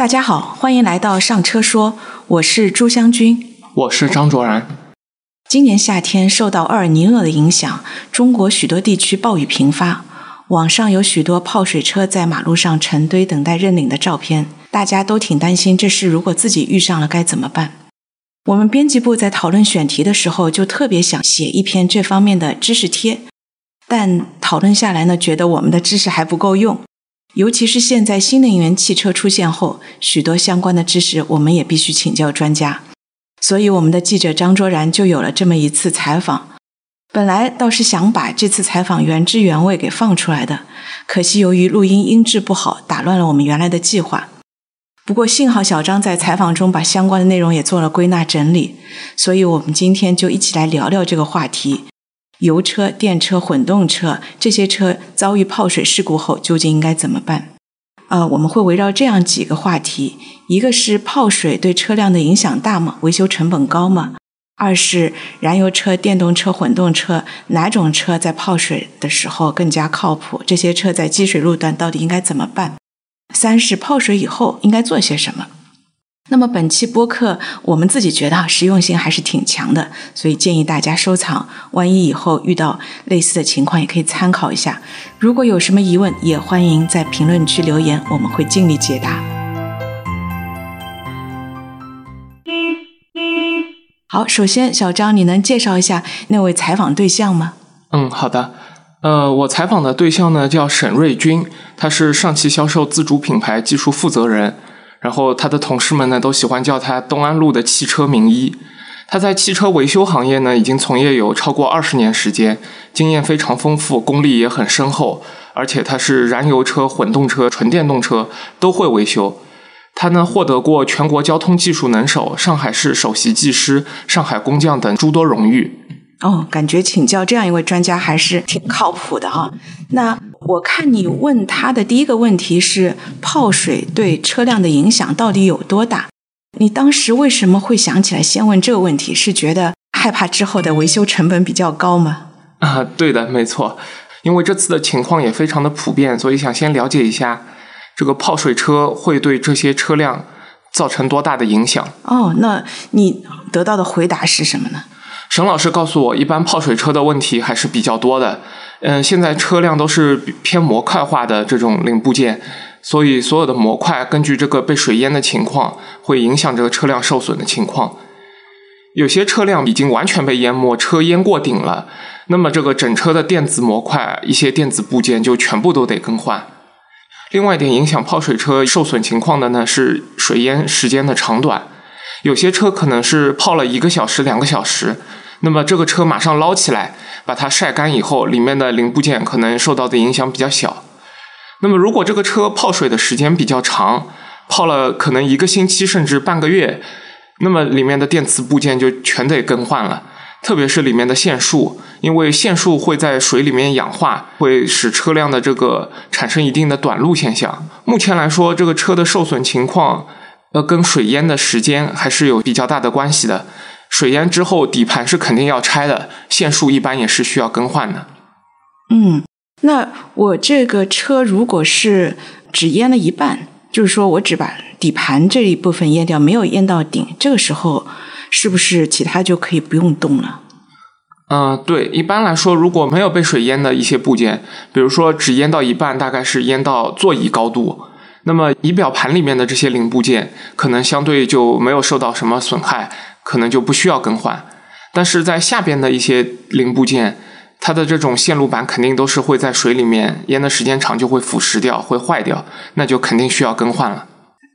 大家好，欢迎来到上车说，我是朱湘君，我是张卓然。今年夏天受到厄尔尼诺的影响，中国许多地区暴雨频发，网上有许多泡水车在马路上成堆等待认领的照片，大家都挺担心这事如果自己遇上了该怎么办。我们编辑部在讨论选题的时候，就特别想写一篇这方面的知识贴，但讨论下来呢，觉得我们的知识还不够用。尤其是现在新能源汽车出现后，许多相关的知识我们也必须请教专家。所以，我们的记者张卓然就有了这么一次采访。本来倒是想把这次采访原汁原味给放出来的，可惜由于录音音质不好，打乱了我们原来的计划。不过幸好小张在采访中把相关的内容也做了归纳整理，所以我们今天就一起来聊聊这个话题。油车、电车、混动车这些车遭遇泡水事故后，究竟应该怎么办？呃，我们会围绕这样几个话题：一个是泡水对车辆的影响大吗？维修成本高吗？二是燃油车、电动车、混动车哪种车在泡水的时候更加靠谱？这些车在积水路段到底应该怎么办？三是泡水以后应该做些什么？那么本期播客，我们自己觉得实用性还是挺强的，所以建议大家收藏。万一以后遇到类似的情况，也可以参考一下。如果有什么疑问，也欢迎在评论区留言，我们会尽力解答。好，首先小张，你能介绍一下那位采访对象吗？嗯，好的。呃，我采访的对象呢叫沈瑞军，他是上汽销售自主品牌技术负责人。然后他的同事们呢，都喜欢叫他东安路的汽车名医。他在汽车维修行业呢，已经从业有超过二十年时间，经验非常丰富，功力也很深厚。而且他是燃油车、混动车、纯电动车都会维修。他呢，获得过全国交通技术能手、上海市首席技师、上海工匠等诸多荣誉。哦，感觉请教这样一位专家还是挺靠谱的哈。那我看你问他的第一个问题是泡水对车辆的影响到底有多大？你当时为什么会想起来先问这个问题？是觉得害怕之后的维修成本比较高吗？啊，对的，没错。因为这次的情况也非常的普遍，所以想先了解一下这个泡水车会对这些车辆造成多大的影响。哦，那你得到的回答是什么呢？沈老师告诉我，一般泡水车的问题还是比较多的。嗯，现在车辆都是偏模块化的这种零部件，所以所有的模块根据这个被水淹的情况，会影响这个车辆受损的情况。有些车辆已经完全被淹没，车淹过顶了，那么这个整车的电子模块、一些电子部件就全部都得更换。另外一点影响泡水车受损情况的呢，是水淹时间的长短。有些车可能是泡了一个小时、两个小时，那么这个车马上捞起来，把它晒干以后，里面的零部件可能受到的影响比较小。那么如果这个车泡水的时间比较长，泡了可能一个星期甚至半个月，那么里面的电磁部件就全得更换了，特别是里面的线束，因为线束会在水里面氧化，会使车辆的这个产生一定的短路现象。目前来说，这个车的受损情况。要跟水淹的时间还是有比较大的关系的。水淹之后，底盘是肯定要拆的，线束一般也是需要更换的。嗯，那我这个车如果是只淹了一半，就是说我只把底盘这一部分淹掉，没有淹到顶，这个时候是不是其他就可以不用动了？嗯，对，一般来说，如果没有被水淹的一些部件，比如说只淹到一半，大概是淹到座椅高度。那么仪表盘里面的这些零部件可能相对就没有受到什么损害，可能就不需要更换。但是在下边的一些零部件，它的这种线路板肯定都是会在水里面淹的时间长就会腐蚀掉，会坏掉，那就肯定需要更换了。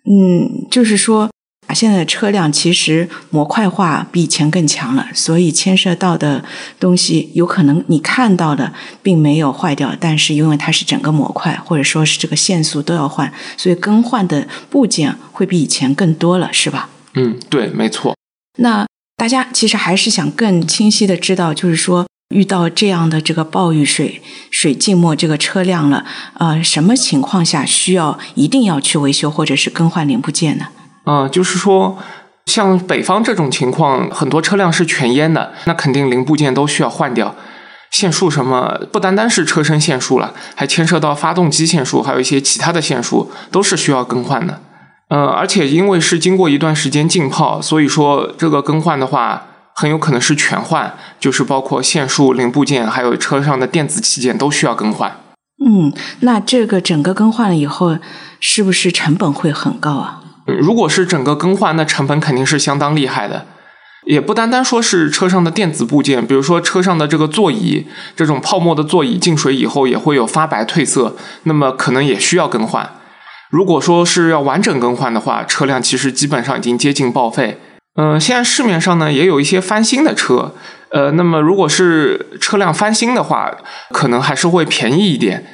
嗯，就是说。现在的车辆其实模块化比以前更强了，所以牵涉到的东西有可能你看到的并没有坏掉，但是因为它是整个模块或者说是这个线速都要换，所以更换的部件会比以前更多了，是吧？嗯，对，没错。那大家其实还是想更清晰的知道，就是说遇到这样的这个暴雨水水浸没这个车辆了，呃，什么情况下需要一定要去维修或者是更换零部件呢？嗯，就是说，像北方这种情况，很多车辆是全淹的，那肯定零部件都需要换掉，线束什么不单单是车身线束了，还牵涉到发动机线束，还有一些其他的线束都是需要更换的。呃，而且因为是经过一段时间浸泡，所以说这个更换的话，很有可能是全换，就是包括线束、零部件，还有车上的电子器件都需要更换。嗯，那这个整个更换了以后，是不是成本会很高啊？如果是整个更换，那成本肯定是相当厉害的。也不单单说是车上的电子部件，比如说车上的这个座椅，这种泡沫的座椅进水以后也会有发白褪色，那么可能也需要更换。如果说是要完整更换的话，车辆其实基本上已经接近报废。嗯，现在市面上呢也有一些翻新的车，呃，那么如果是车辆翻新的话，可能还是会便宜一点。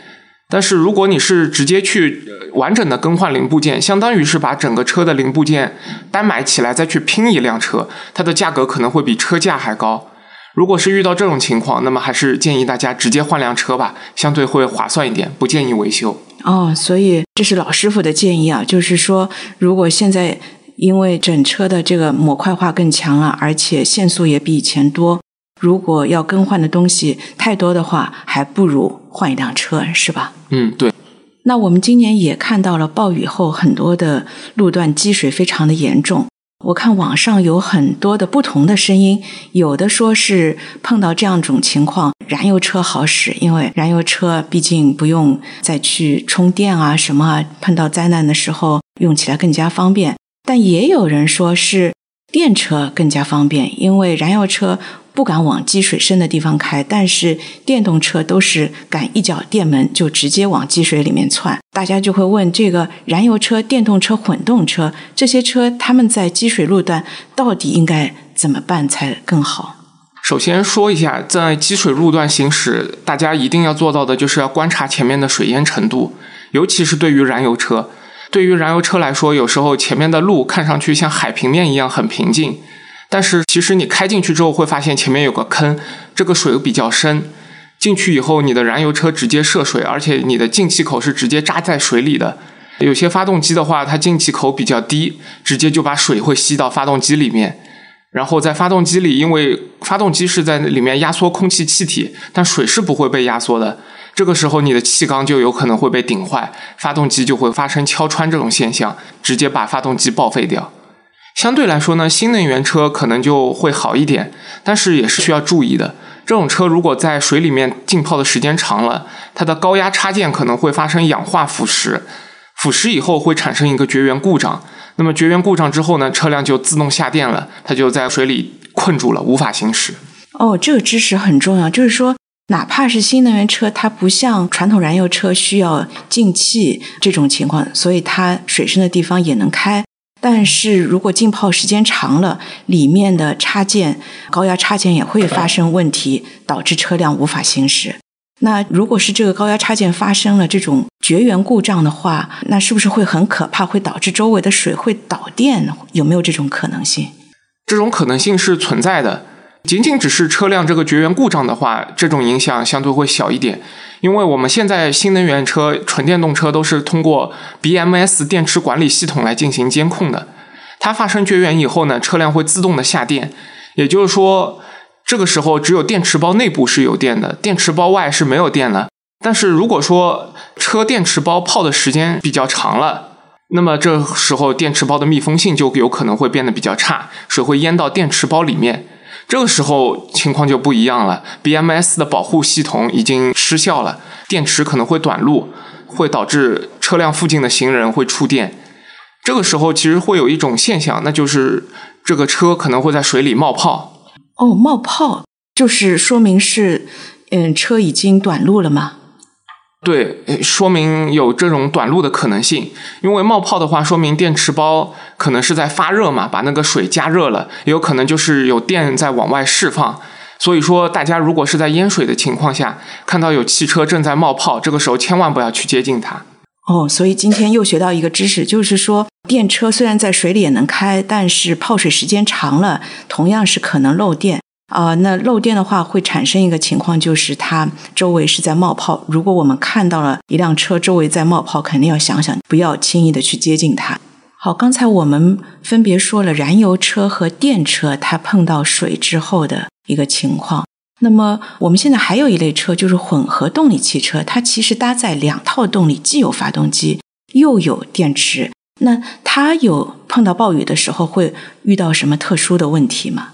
但是如果你是直接去完整的更换零部件，相当于是把整个车的零部件单买起来再去拼一辆车，它的价格可能会比车价还高。如果是遇到这种情况，那么还是建议大家直接换辆车吧，相对会划算一点，不建议维修。哦，所以这是老师傅的建议啊，就是说，如果现在因为整车的这个模块化更强了，而且限速也比以前多，如果要更换的东西太多的话，还不如换一辆车，是吧？嗯，对。那我们今年也看到了暴雨后很多的路段积水非常的严重。我看网上有很多的不同的声音，有的说是碰到这样种情况，燃油车好使，因为燃油车毕竟不用再去充电啊什么，碰到灾难的时候用起来更加方便。但也有人说是电车更加方便，因为燃油车。不敢往积水深的地方开，但是电动车都是敢一脚电门就直接往积水里面窜。大家就会问：这个燃油车、电动车、混动车这些车，他们在积水路段到底应该怎么办才更好？首先说一下，在积水路段行驶，大家一定要做到的就是要观察前面的水淹程度，尤其是对于燃油车。对于燃油车来说，有时候前面的路看上去像海平面一样很平静。但是其实你开进去之后会发现前面有个坑，这个水比较深，进去以后你的燃油车直接涉水，而且你的进气口是直接扎在水里的。有些发动机的话，它进气口比较低，直接就把水会吸到发动机里面。然后在发动机里，因为发动机是在里面压缩空气气体，但水是不会被压缩的。这个时候你的气缸就有可能会被顶坏，发动机就会发生敲穿这种现象，直接把发动机报废掉。相对来说呢，新能源车可能就会好一点，但是也是需要注意的。这种车如果在水里面浸泡的时间长了，它的高压插件可能会发生氧化腐蚀，腐蚀以后会产生一个绝缘故障。那么绝缘故障之后呢，车辆就自动下电了，它就在水里困住了，无法行驶。哦，这个知识很重要，就是说，哪怕是新能源车，它不像传统燃油车需要进气这种情况，所以它水深的地方也能开。但是如果浸泡时间长了，里面的插件、高压插件也会发生问题，导致车辆无法行驶。那如果是这个高压插件发生了这种绝缘故障的话，那是不是会很可怕，会导致周围的水会导电？有没有这种可能性？这种可能性是存在的。仅仅只是车辆这个绝缘故障的话，这种影响相对会小一点，因为我们现在新能源车、纯电动车都是通过 BMS 电池管理系统来进行监控的。它发生绝缘以后呢，车辆会自动的下电，也就是说，这个时候只有电池包内部是有电的，电池包外是没有电的。但是如果说车电池包泡的时间比较长了，那么这时候电池包的密封性就有可能会变得比较差，水会淹到电池包里面。这个时候情况就不一样了，BMS 的保护系统已经失效了，电池可能会短路，会导致车辆附近的行人会触电。这个时候其实会有一种现象，那就是这个车可能会在水里冒泡。哦，冒泡就是说明是，嗯，车已经短路了吗？对，说明有这种短路的可能性。因为冒泡的话，说明电池包可能是在发热嘛，把那个水加热了，也有可能就是有电在往外释放。所以说，大家如果是在淹水的情况下，看到有汽车正在冒泡，这个时候千万不要去接近它。哦，所以今天又学到一个知识，就是说电车虽然在水里也能开，但是泡水时间长了，同样是可能漏电。啊，那漏电的话会产生一个情况，就是它周围是在冒泡。如果我们看到了一辆车周围在冒泡，肯定要想想，不要轻易的去接近它。好，刚才我们分别说了燃油车和电车它碰到水之后的一个情况。那么我们现在还有一类车，就是混合动力汽车，它其实搭载两套动力，既有发动机又有电池。那它有碰到暴雨的时候会遇到什么特殊的问题吗？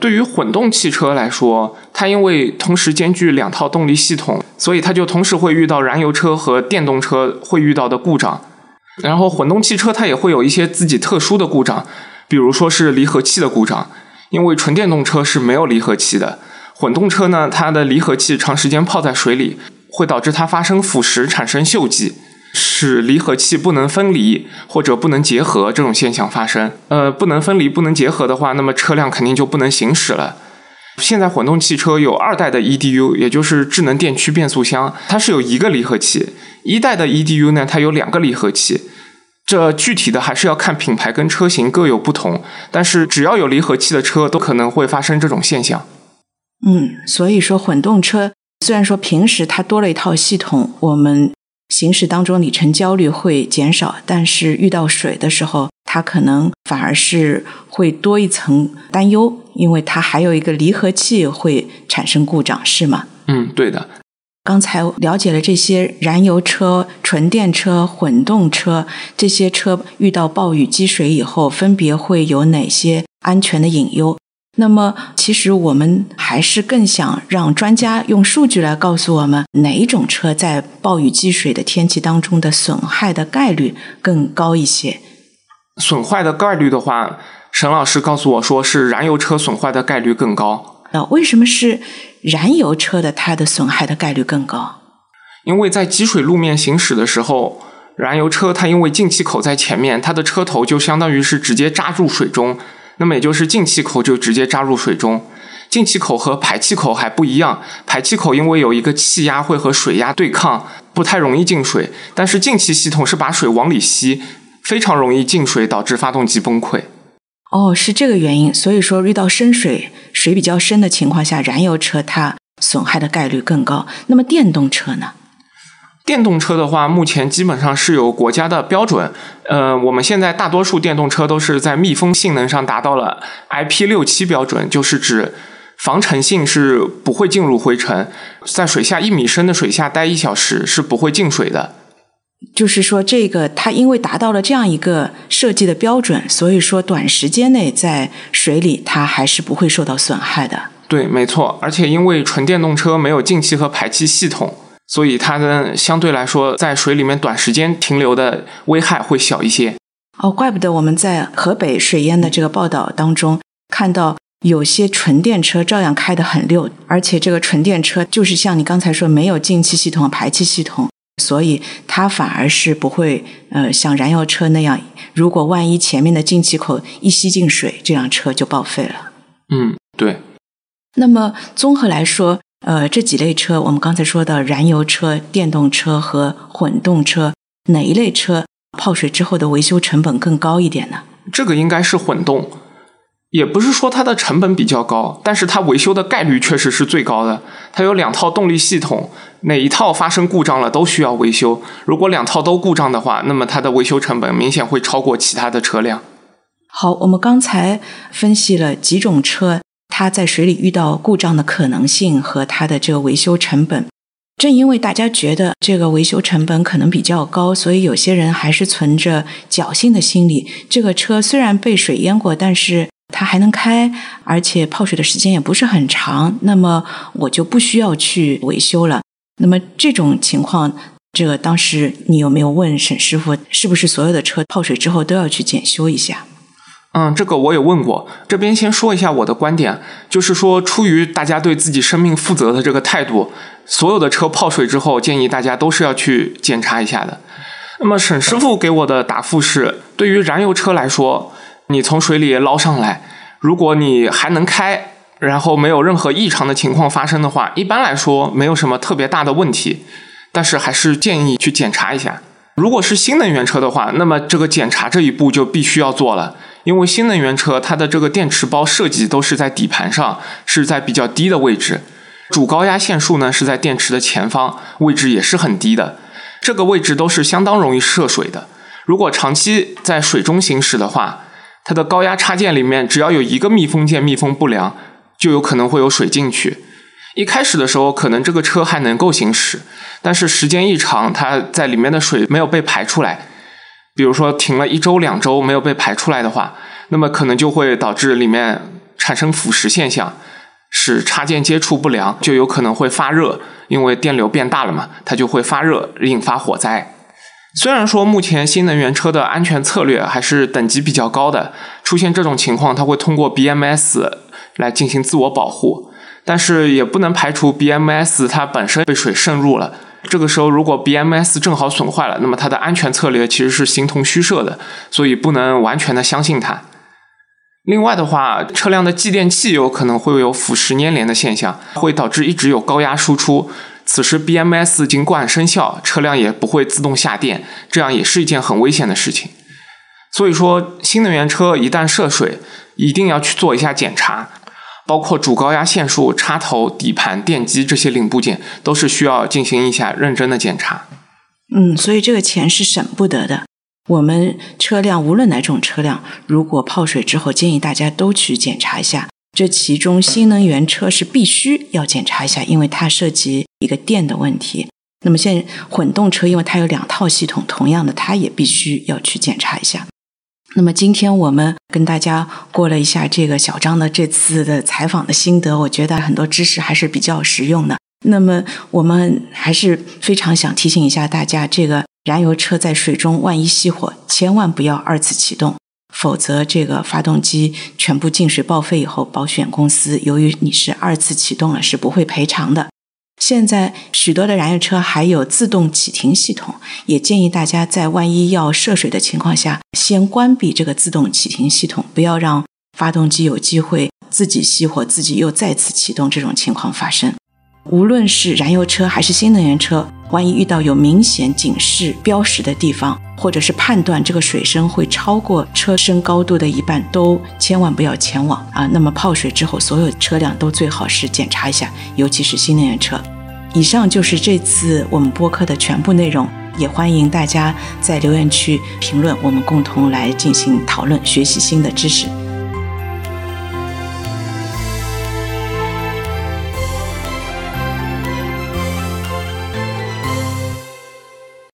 对于混动汽车来说，它因为同时兼具两套动力系统，所以它就同时会遇到燃油车和电动车会遇到的故障。然后混动汽车它也会有一些自己特殊的故障，比如说是离合器的故障，因为纯电动车是没有离合器的。混动车呢，它的离合器长时间泡在水里，会导致它发生腐蚀，产生锈迹。使离合器不能分离或者不能结合这种现象发生。呃，不能分离、不能结合的话，那么车辆肯定就不能行驶了。现在混动汽车有二代的 EDU，也就是智能电驱变速箱，它是有一个离合器。一代的 EDU 呢，它有两个离合器。这具体的还是要看品牌跟车型各有不同，但是只要有离合器的车，都可能会发生这种现象。嗯，所以说混动车虽然说平时它多了一套系统，我们。行驶当中里程焦虑会减少，但是遇到水的时候，它可能反而是会多一层担忧，因为它还有一个离合器会产生故障，是吗？嗯，对的。刚才了解了这些燃油车、纯电车、混动车这些车遇到暴雨积水以后，分别会有哪些安全的隐忧？那么，其实我们还是更想让专家用数据来告诉我们，哪一种车在暴雨积水的天气当中的损害的概率更高一些。损坏的概率的话，沈老师告诉我说是燃油车损坏的概率更高。那为什么是燃油车的它的损害的概率更高？因为在积水路面行驶的时候，燃油车它因为进气口在前面，它的车头就相当于是直接扎入水中。那么也就是进气口就直接扎入水中，进气口和排气口还不一样，排气口因为有一个气压会和水压对抗，不太容易进水，但是进气系统是把水往里吸，非常容易进水，导致发动机崩溃。哦，是这个原因，所以说遇到深水、水比较深的情况下，燃油车它损害的概率更高。那么电动车呢？电动车的话，目前基本上是有国家的标准。呃，我们现在大多数电动车都是在密封性能上达到了 IP 六七标准，就是指防尘性是不会进入灰尘，在水下一米深的水下待一小时是不会进水的。就是说，这个它因为达到了这样一个设计的标准，所以说短时间内在水里它还是不会受到损害的。对，没错。而且因为纯电动车没有进气和排气系统。所以它呢，相对来说，在水里面短时间停留的危害会小一些。哦，怪不得我们在河北水淹的这个报道当中看到，有些纯电车照样开得很溜，而且这个纯电车就是像你刚才说，没有进气系统、排气系统，所以它反而是不会呃像燃油车那样，如果万一前面的进气口一吸进水，这辆车就报废了。嗯，对。那么综合来说。呃，这几类车，我们刚才说的燃油车、电动车和混动车，哪一类车泡水之后的维修成本更高一点呢？这个应该是混动，也不是说它的成本比较高，但是它维修的概率确实是最高的。它有两套动力系统，哪一套发生故障了都需要维修。如果两套都故障的话，那么它的维修成本明显会超过其他的车辆。好，我们刚才分析了几种车。它在水里遇到故障的可能性和它的这个维修成本，正因为大家觉得这个维修成本可能比较高，所以有些人还是存着侥幸的心理。这个车虽然被水淹过，但是它还能开，而且泡水的时间也不是很长，那么我就不需要去维修了。那么这种情况，这个当时你有没有问沈师傅，是不是所有的车泡水之后都要去检修一下？嗯，这个我也问过。这边先说一下我的观点，就是说，出于大家对自己生命负责的这个态度，所有的车泡水之后，建议大家都是要去检查一下的。那么沈师傅给我的答复是，对于燃油车来说，你从水里捞上来，如果你还能开，然后没有任何异常的情况发生的话，一般来说没有什么特别大的问题。但是还是建议去检查一下。如果是新能源车的话，那么这个检查这一步就必须要做了。因为新能源车它的这个电池包设计都是在底盘上，是在比较低的位置，主高压线束呢是在电池的前方，位置也是很低的，这个位置都是相当容易涉水的。如果长期在水中行驶的话，它的高压插件里面只要有一个密封件密封不良，就有可能会有水进去。一开始的时候可能这个车还能够行驶，但是时间一长，它在里面的水没有被排出来。比如说停了一周两周没有被排出来的话，那么可能就会导致里面产生腐蚀现象，使插件接触不良，就有可能会发热，因为电流变大了嘛，它就会发热，引发火灾。虽然说目前新能源车的安全策略还是等级比较高的，出现这种情况，它会通过 BMS 来进行自我保护，但是也不能排除 BMS 它本身被水渗入了。这个时候，如果 BMS 正好损坏了，那么它的安全策略其实是形同虚设的，所以不能完全的相信它。另外的话，车辆的继电器有可能会有腐蚀粘连的现象，会导致一直有高压输出。此时 BMS 尽管生效，车辆也不会自动下电，这样也是一件很危险的事情。所以说，新能源车一旦涉水，一定要去做一下检查，包括主高压线束、插头、底盘、电机这些零部件，都是需要进行一下认真的检查。嗯，所以这个钱是省不得的。我们车辆无论哪种车辆，如果泡水之后，建议大家都去检查一下。这其中，新能源车是必须要检查一下，因为它涉及一个电的问题。那么现在混动车，因为它有两套系统，同样的，它也必须要去检查一下。那么今天我们跟大家过了一下这个小张的这次的采访的心得，我觉得很多知识还是比较实用的。那么我们还是非常想提醒一下大家，这个燃油车在水中万一熄火，千万不要二次启动。否则，这个发动机全部进水报废以后，保险公司由于你是二次启动了，是不会赔偿的。现在许多的燃油车还有自动启停系统，也建议大家在万一要涉水的情况下，先关闭这个自动启停系统，不要让发动机有机会自己熄火，自己又再次启动这种情况发生。无论是燃油车还是新能源车，万一遇到有明显警示标识的地方，或者是判断这个水深会超过车身高度的一半，都千万不要前往啊！那么泡水之后，所有车辆都最好是检查一下，尤其是新能源车。以上就是这次我们播客的全部内容，也欢迎大家在留言区评论，我们共同来进行讨论，学习新的知识。